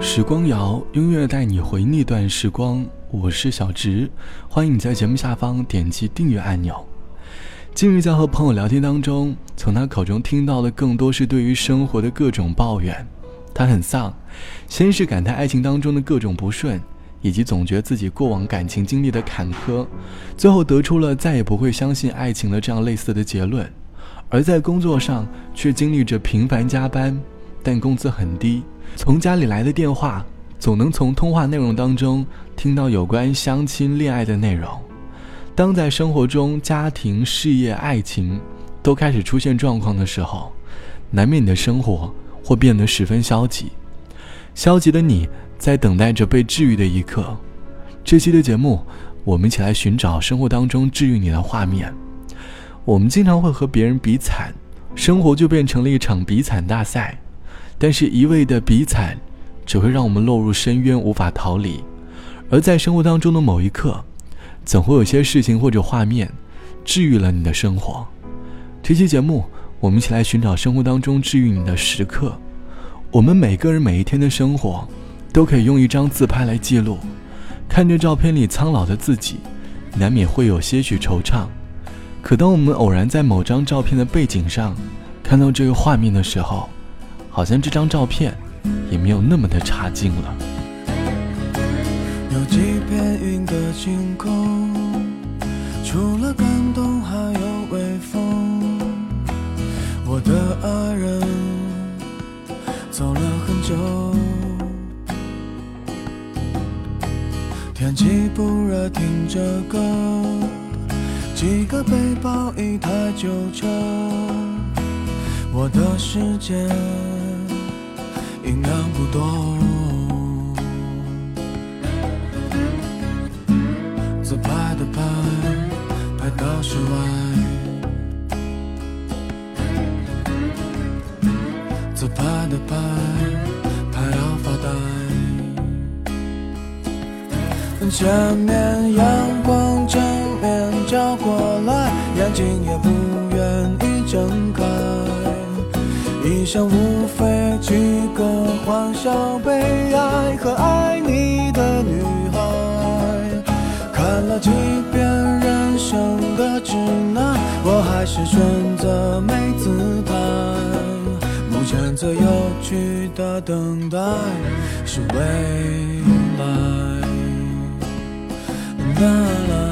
时光谣，音乐带你回那段时光。我是小直，欢迎你在节目下方点击订阅按钮。近日在和朋友聊天当中，从他口中听到的更多是对于生活的各种抱怨。他很丧，先是感叹爱情当中的各种不顺，以及总觉自己过往感情经历的坎坷，最后得出了再也不会相信爱情了这样类似的结论。而在工作上却经历着频繁加班，但工资很低。从家里来的电话，总能从通话内容当中听到有关相亲恋爱的内容。当在生活中，家庭、事业、爱情都开始出现状况的时候，难免你的生活。会变得十分消极，消极的你在等待着被治愈的一刻。这期的节目，我们一起来寻找生活当中治愈你的画面。我们经常会和别人比惨，生活就变成了一场比惨大赛。但是，一味的比惨，只会让我们落入深渊，无法逃离。而在生活当中的某一刻，总会有些事情或者画面，治愈了你的生活。这期节目。我们一起来寻找生活当中治愈你的时刻。我们每个人每一天的生活，都可以用一张自拍来记录。看着照片里苍老的自己，难免会有些许惆怅。可当我们偶然在某张照片的背景上，看到这个画面的时候，好像这张照片也没有那么的差劲了。有几片云的晴空，除了感动还有微风。我的爱人走了很久，天气不热，听着歌，几个背包，一台旧车，我的世界音量不多，自拍的拍，拍到室外。自拍的拍，拍到发呆。前面阳光正面照过来，眼睛也不愿意睁开。一生无非几个欢笑、悲哀和爱你的女孩。看了几遍人生的指南，我还是选择没姿态。目前最有趣的等待是未来。啦，啦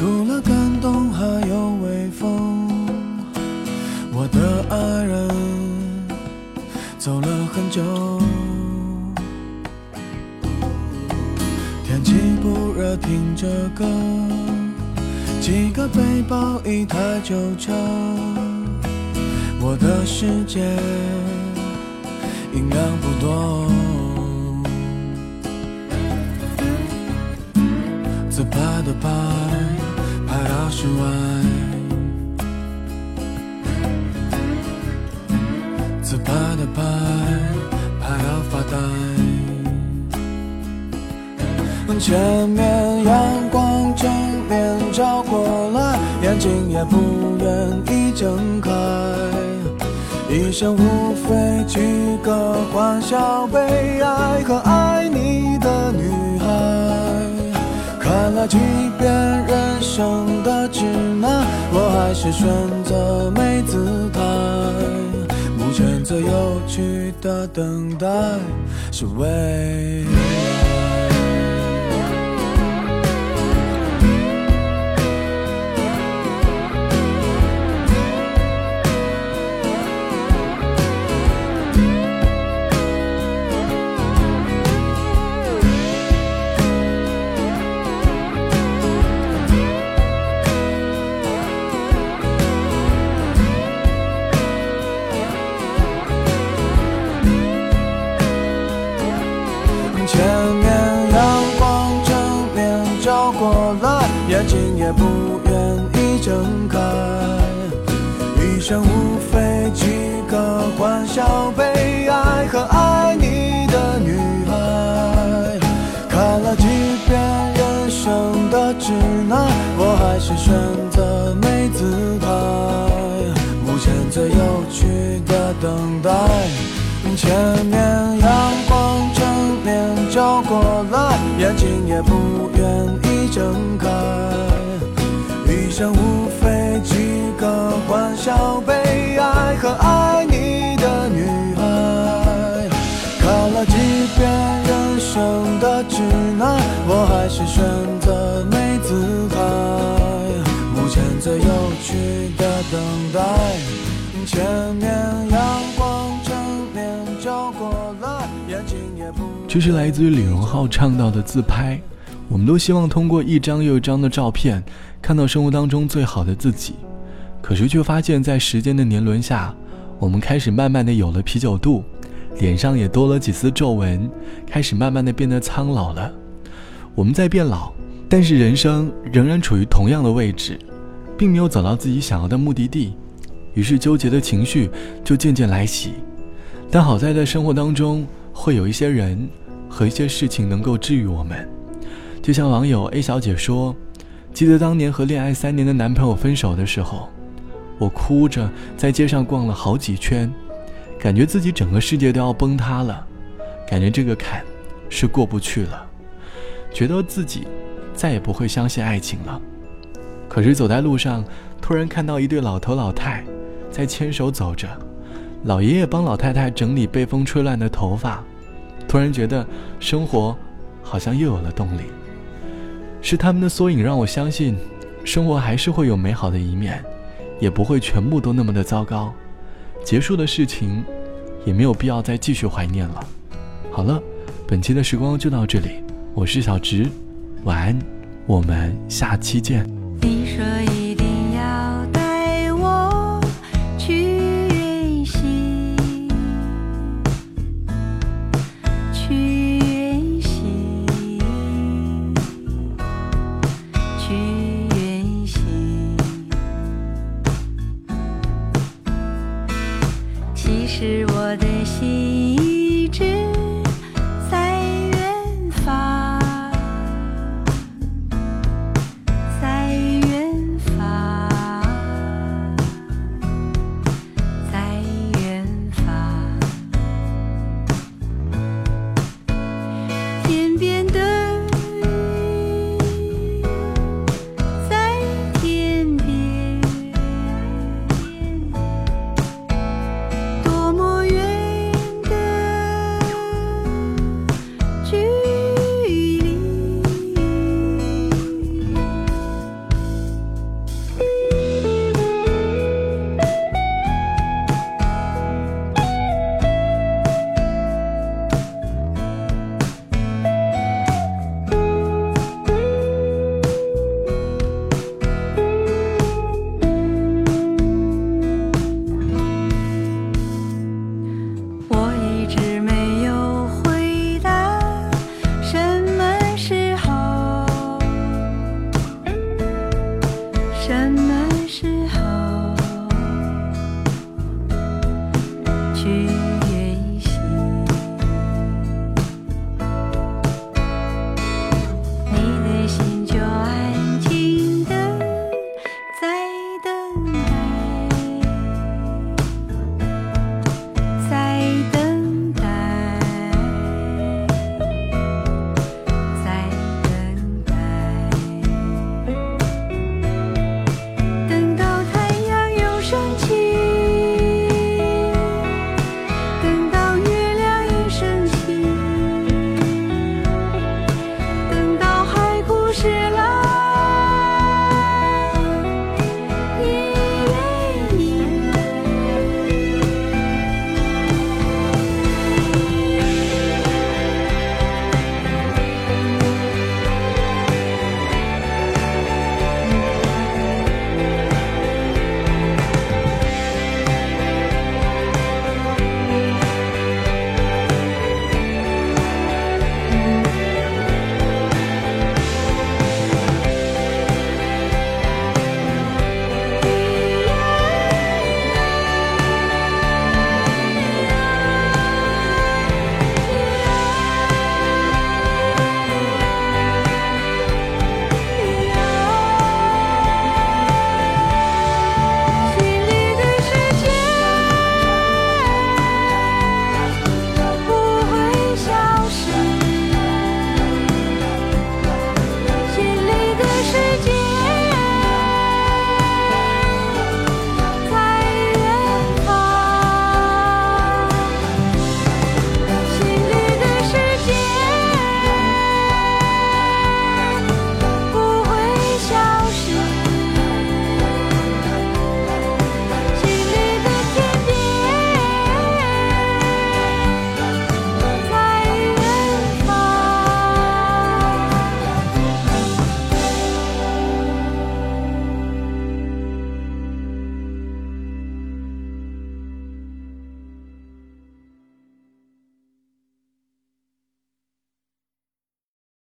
除了感动还有微风。我的爱人。走了很久，天气不热，听着歌，几个背包，一台旧车，我的世界音量不多，自拍的拍，室外。自拍的拍，拍到发呆。前面阳光正面照过来，眼睛也不愿意睁开。一生无非几个欢笑、悲哀和爱你的女。了几遍人生的指南，我还是选择没姿态。目前最有趣的等待，是未熬过来，眼睛也不愿意睁开。一生无非几个欢笑、悲哀和爱你的女孩。看了几遍人生的指南，我还是选择没姿态。目前最有趣的等待，前面。的指南，我还是选择没姿态。目前最有趣的等待，前面阳光正面照过来，眼睛也不。这是来自于李荣浩唱到的自拍。我们都希望通过一张又一张的照片，看到生活当中最好的自己，可是却发现，在时间的年轮下，我们开始慢慢的有了啤酒肚，脸上也多了几丝皱纹，开始慢慢的变得苍老了。我们在变老，但是人生仍然处于同样的位置，并没有走到自己想要的目的地，于是纠结的情绪就渐渐来袭。但好在在生活当中，会有一些人和一些事情能够治愈我们。就像网友 A 小姐说：“记得当年和恋爱三年的男朋友分手的时候，我哭着在街上逛了好几圈，感觉自己整个世界都要崩塌了，感觉这个坎是过不去了，觉得自己再也不会相信爱情了。可是走在路上，突然看到一对老头老太在牵手走着，老爷爷帮老太太整理被风吹乱的头发，突然觉得生活好像又有了动力。”是他们的缩影让我相信，生活还是会有美好的一面，也不会全部都那么的糟糕。结束的事情，也没有必要再继续怀念了。好了，本期的时光就到这里，我是小植，晚安，我们下期见。